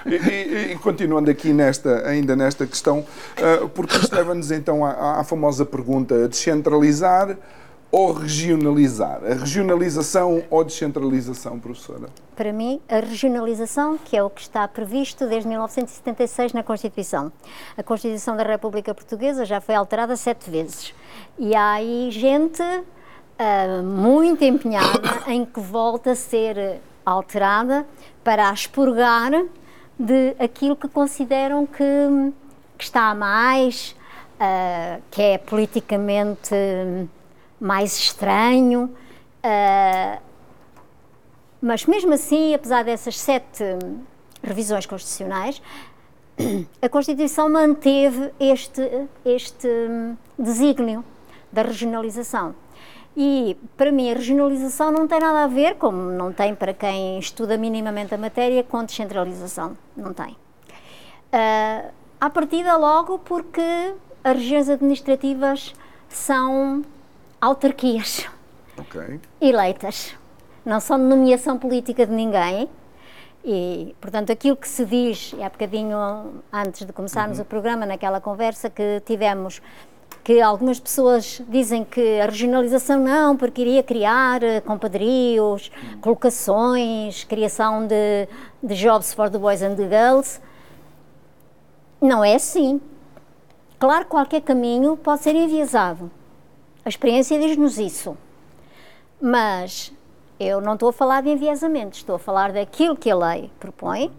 E, e, e, continuando aqui nesta, ainda nesta questão, uh, porque isto leva-nos então à, à famosa pergunta: descentralizar ou regionalizar? A regionalização ou descentralização, professora? Para mim, a regionalização, que é o que está previsto desde 1976 na Constituição. A Constituição da República Portuguesa já foi alterada sete vezes. E há aí gente uh, muito empenhada em que volta a ser alterada para a expurgar de aquilo que consideram que, que está a mais, uh, que é politicamente mais estranho. Uh, mas mesmo assim, apesar dessas sete revisões constitucionais, a Constituição manteve este, este desígnio da regionalização. E, para mim, a regionalização não tem nada a ver, como não tem para quem estuda minimamente a matéria, com descentralização. Não tem. Uh, à partida, logo, porque as regiões administrativas são autarquias okay. eleitas. Não são de nomeação política de ninguém. E, portanto, aquilo que se diz, há bocadinho antes de começarmos Uhum. o programa, naquela conversa que tivemos, que algumas pessoas dizem que a regionalização não, porque iria criar eh, compadrios, colocações, criação de, de jobs for the boys and the girls. Não é assim. Claro que qualquer caminho pode ser enviesado. A experiência diz-nos isso. Mas eu não estou a falar de enviesamento, estou a falar daquilo que a lei propõe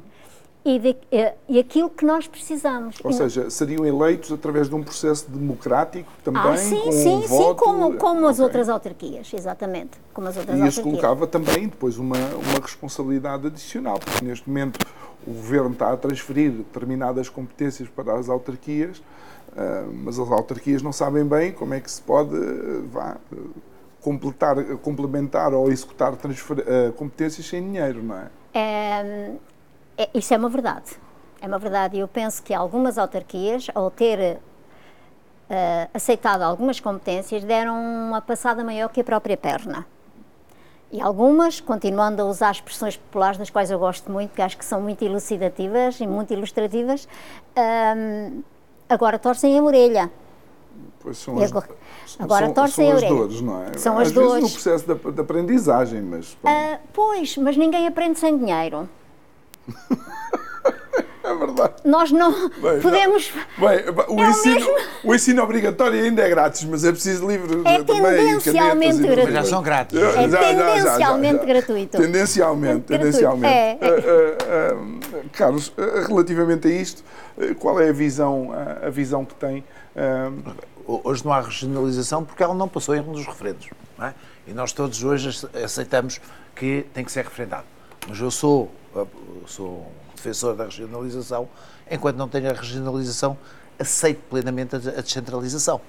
e, de, eh, e aquilo que nós precisamos. Ou seja, seriam eleitos através de um processo democrático também, ah, sim, com sim, um sim, voto... como, como as Ok. outras autarquias, exatamente. Como as outras E isso colocava também depois uma, uma responsabilidade adicional, porque neste momento o Governo está a transferir determinadas competências para as autarquias, ah, mas as autarquias não sabem bem como é que se pode ah, vá, ah, completar, complementar ou executar transfer- ah, competências sem dinheiro, não é? É, é- isso é uma verdade. É uma verdade. E eu penso que algumas autarquias, ao ter eh, aceitado algumas competências, deram uma passada maior que a própria perna. E algumas, continuando a usar expressões populares, das quais eu gosto muito, que acho que são muito elucidativas e muito ilustrativas, ahm, agora torcem a orelha. Pois são as, agora- são- agora são, torcem são a as dores, não é? São Às as vezes dores. no processo de, de aprendizagem, mas Ah, pois, mas ninguém aprende sem dinheiro. [laughs] é verdade. Nós não Bem, podemos. Bem, o, É o ensino, mesmo. o ensino obrigatório ainda é grátis, mas é preciso livros É eh, também. tendencialmente e- gratuito. Mas já são grátis. Já- É já- já- já- já- tendencialmente já. gratuito. Tendencialmente, Gratuito. tendencialmente. É, é. Ah, ah, ah, Carlos, ah, relativamente a isto, qual é a visão, a visão que tem? Hoje não há regionalização porque ela não passou em um dos referendos. não é? E nós todos hoje ace- aceitamos que tem que ser referendado. Mas eu sou, sou defensor da regionalização, enquanto não tenho a regionalização, aceito plenamente a descentralização.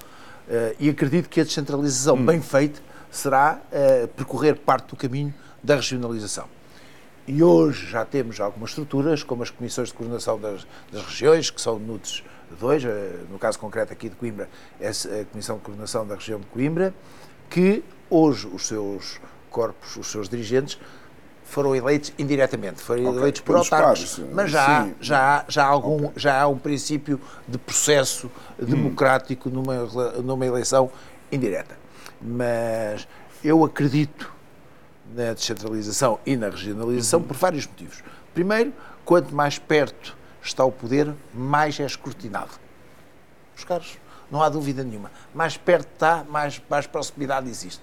Eh, E acredito que a descentralização bem feita será eh, percorrer parte do caminho da regionalização. E hoje já temos algumas estruturas, como as comissões de coordenação das, das regiões, que são NUTS 2, eh, no caso concreto aqui de Coimbra, é a Comissão de Coordenação da região de Coimbra, que hoje os seus corpos, os seus dirigentes, foram eleitos indiretamente, foram Ok, eleitos por autarcas, mas já, sim. já, já, há algum, já há um princípio de processo democrático numa, rela- numa eleição indireta. Mas eu acredito na descentralização e na regionalização por vários motivos. Primeiro, quanto mais perto está o poder, mais é escrutinado. Os caros, não há dúvida nenhuma. Mais perto está, mais, mais proximidade existe.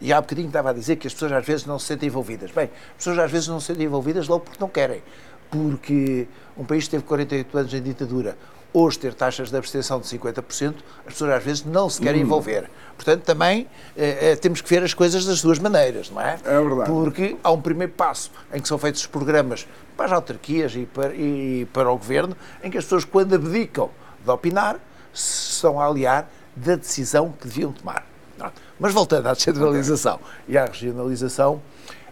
E há bocadinho estava a dizer que as pessoas às vezes não se sentem envolvidas. Bem, as pessoas às vezes não se sentem envolvidas logo porque não querem. Porque um país que teve 48 anos em ditadura, hoje ter taxas de abstenção de 50%, as pessoas às vezes não se querem envolver. Portanto, também eh, eh, temos que ver as coisas das duas maneiras, não é? É verdade. Porque há um primeiro passo em que são feitos os programas para as autarquias e para, e para o governo, em que as pessoas, quando abdicam de opinar, se estão a aliar da decisão que deviam tomar. Pronto. Mas voltando à descentralização e à regionalização,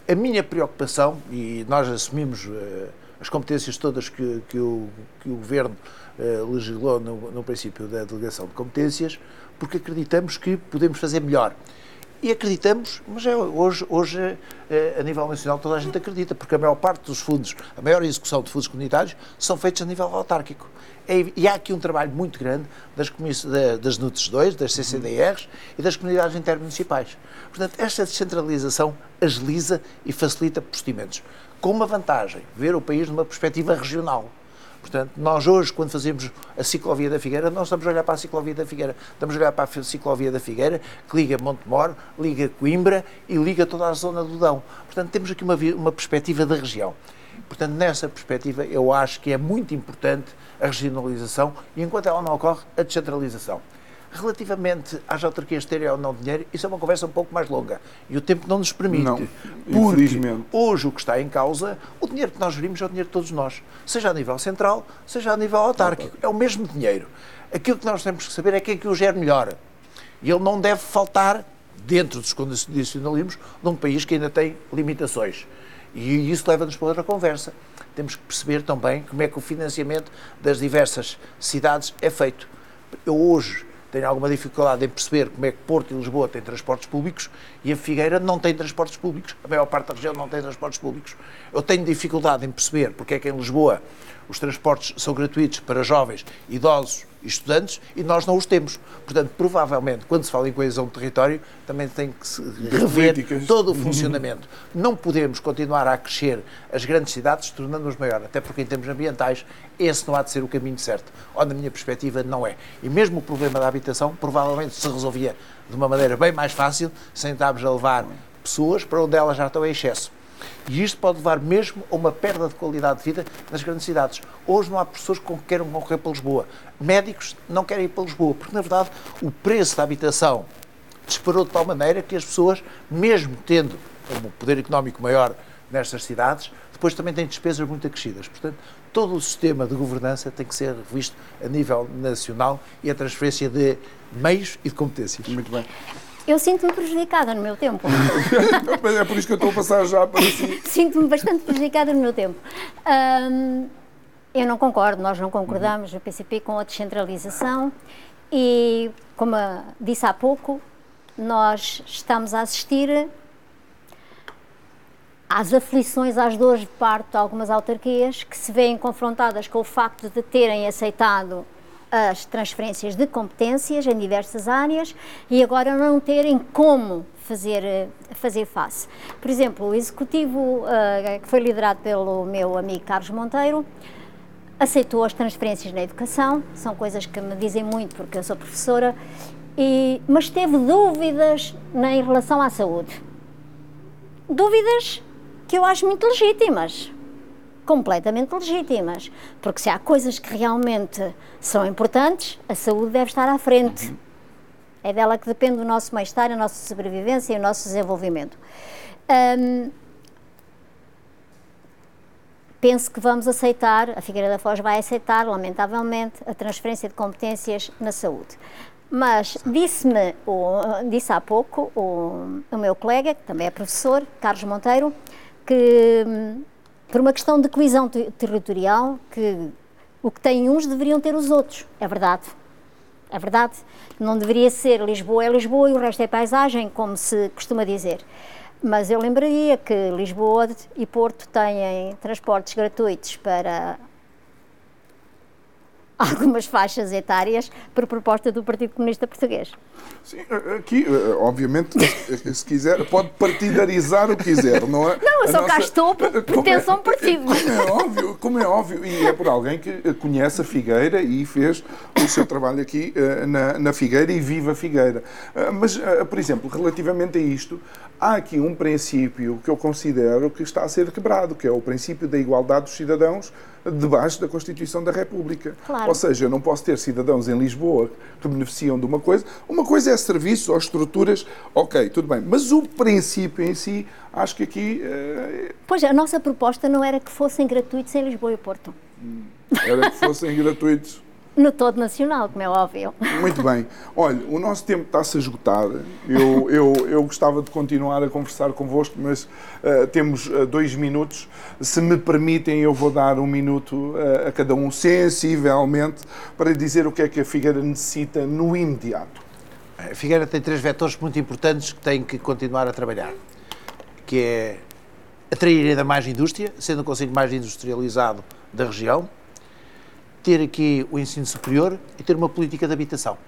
a minha preocupação, e nós assumimos eh, as competências todas que, que, o, que o Governo eh, legislou no, no princípio da delegação de competências, porque acreditamos que podemos fazer melhor. E acreditamos, mas é, hoje, hoje eh, a nível nacional toda a gente acredita, porque a maior parte dos fundos, a maior execução de fundos comunitários, são feitos a nível autárquico. É- e há aqui um trabalho muito grande das, das NUTS 2, das CCDRs e das comunidades intermunicipais. Portanto, esta descentralização agiliza e facilita procedimentos, com uma vantagem, ver o país numa perspectiva regional. Portanto, nós hoje, quando fazemos a ciclovia da Figueira, não estamos a olhar para a ciclovia da Figueira, estamos a olhar para a ciclovia da Figueira, que liga Montemor, liga Coimbra e liga toda a zona do Dão. Portanto, temos aqui uma, uma perspectiva da região. Portanto, nessa perspectiva, eu acho que é muito importante a regionalização e, enquanto ela não ocorre, a descentralização. Relativamente às autarquias terem ou não dinheiro, isso é uma conversa um pouco mais longa e o tempo não nos permite. Não, porque infelizmente. hoje o que está em causa, o dinheiro que nós gerimos é o dinheiro de todos nós, seja a nível central, seja a nível autárquico. É o mesmo dinheiro. Aquilo que nós temos que saber é quem é que o gera melhor. E ele não deve faltar dentro dos condicionalismos de um país que ainda tem limitações. E isso leva-nos para outra conversa. Temos que perceber também como é que o financiamento das diversas cidades é feito. Eu hoje tenho alguma dificuldade em perceber como é que Porto e Lisboa têm transportes públicos e a Figueira não tem transportes públicos. A maior parte da região não tem transportes públicos. Eu tenho dificuldade em perceber porque é que em Lisboa os transportes são gratuitos para jovens, idosos estudantes e nós não os temos. Portanto, provavelmente, quando se fala em coesão de território, também tem que se rever políticas. todo o funcionamento. Não podemos continuar a crescer as grandes cidades, tornando-nos maior, até porque em termos ambientais, esse não há de ser o caminho certo. Ou, na minha perspectiva, não é. E mesmo o problema da habitação provavelmente se resolvia de uma maneira bem mais fácil, sem estarmos a levar pessoas para onde elas já estão em excesso. E isto pode levar mesmo a uma perda de qualidade de vida nas grandes cidades. Hoje não há pessoas que queiram concorrer para Lisboa. Médicos não querem ir para Lisboa, porque, na verdade, o preço da habitação disparou de tal maneira que as pessoas, mesmo tendo um poder económico maior nestas cidades, depois também têm despesas muito acrescidas. Portanto, todo o sistema de governança tem que ser revisto a nível nacional e a transferência de meios e de competências. Muito bem. Eu sinto-me prejudicada no meu tempo. [laughs] É por isso que eu estou a passar já para si. Sinto-me bastante prejudicada no meu tempo. Hum, eu não concordo, nós não concordamos no PCP com a descentralização e, como disse há pouco, nós estamos a assistir às aflições, às dores de parto de algumas autarquias que se veem confrontadas com o facto de terem aceitado as transferências de competências em diversas áreas e agora não terem como fazer, eh, fazer face. Por exemplo, o executivo uh, que foi liderado pelo meu amigo Carlos Monteiro aceitou as transferências na educação, são coisas que me dizem muito porque eu sou professora, e, mas teve dúvidas na, em relação à saúde. Dúvidas que eu acho muito legítimas completamente legítimas, porque se há coisas que realmente são importantes, a saúde deve estar à frente. É dela que depende o nosso bem-estar, a nossa sobrevivência e o nosso desenvolvimento. Um, penso que vamos aceitar, a Figueira da Foz vai aceitar, lamentavelmente, a transferência de competências na saúde. Mas disse-me, disse há pouco o, o meu colega, que também é professor, Carlos Monteiro, que hum, por uma questão de coesão territorial, que o que têm uns deveriam ter os outros. É verdade. É verdade. Não deveria ser Lisboa é Lisboa e o resto é paisagem, como se costuma dizer. Mas eu lembraria que Lisboa e Porto têm transportes gratuitos para [laughs] algumas faixas etárias por proposta do Partido Comunista Português. Sim, aqui, eh, obviamente, se quiser, pode partidarizar o que quiser, não é? Não, eu só nossa... cá estou por pertenço a um partido. [laughs] Como é óbvio, como é óbvio, e é por alguém que conhece a Figueira e fez o seu trabalho aqui eh, na, na Figueira e vive a Figueira. Eh, mas, por exemplo, relativamente a isto, há aqui um princípio que eu considero que está a ser quebrado, que é o princípio da igualdade dos cidadãos debaixo da Constituição da República. Claro. Ou seja, eu não posso ter cidadãos em Lisboa que beneficiam de uma coisa. Uma coisa é serviços ou estruturas, ok, tudo bem. Mas o princípio em si, acho que aqui. Uh... Pois, a nossa proposta não era que fossem gratuitos em Lisboa e Porto. Era que fossem [laughs] gratuitos no todo nacional, como é óbvio. Muito bem. Olha, o nosso tempo está-se a esgotar. Eu, eu, eu gostava de continuar a conversar convosco, mas uh, temos uh, dois minutos. Se me permitem, eu vou dar um minuto uh, a cada um, sensivelmente, para dizer o que é que a Figueira necessita no imediato. A Figueira tem três vetores muito importantes que tem que continuar a trabalhar, que é atrair ainda mais indústria, sendo o Conselho mais industrializado da região, ter aqui o ensino superior e ter uma política de habitação.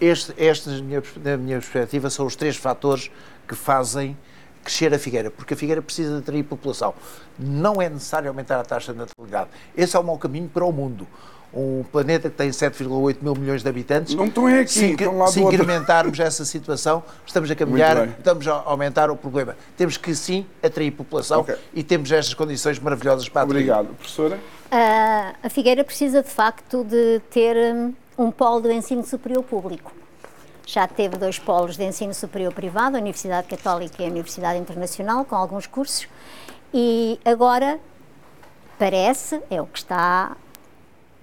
Este, estes, na minha, na minha perspectiva, são os três fatores que fazem crescer a Figueira, porque a Figueira precisa de atrair população. Não é necessário aumentar a taxa de natalidade. Esse é o mau caminho para o mundo. Um planeta que tem 7,8 mil milhões de habitantes. Não estão aqui, se, estão lá Se do incrementarmos outro. essa situação, estamos a caminhar, estamos a aumentar o problema. Temos que sim atrair população okay. e temos estas condições maravilhosas para atrair. Obrigado. Professora? Uh, a Figueira precisa de facto de ter um, um polo do ensino superior público. Já teve dois polos de ensino superior privado, a Universidade Católica e a Universidade Internacional, com alguns cursos, e agora parece, é o que está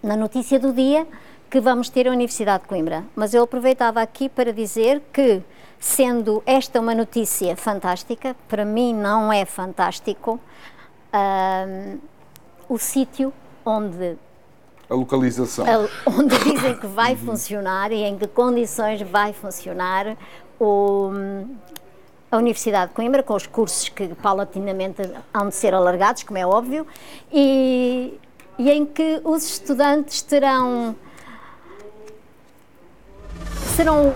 na notícia do dia, que vamos ter a Universidade de Coimbra. Mas eu aproveitava aqui para dizer que, sendo esta uma notícia fantástica, para mim não é fantástico. Uh, o sítio onde a localização. onde [laughs] dizem que vai funcionar e em que condições vai funcionar o, a Universidade de Coimbra, com os cursos que paulatinamente hão de ser alargados, como é óbvio, e, e em que os estudantes terão serão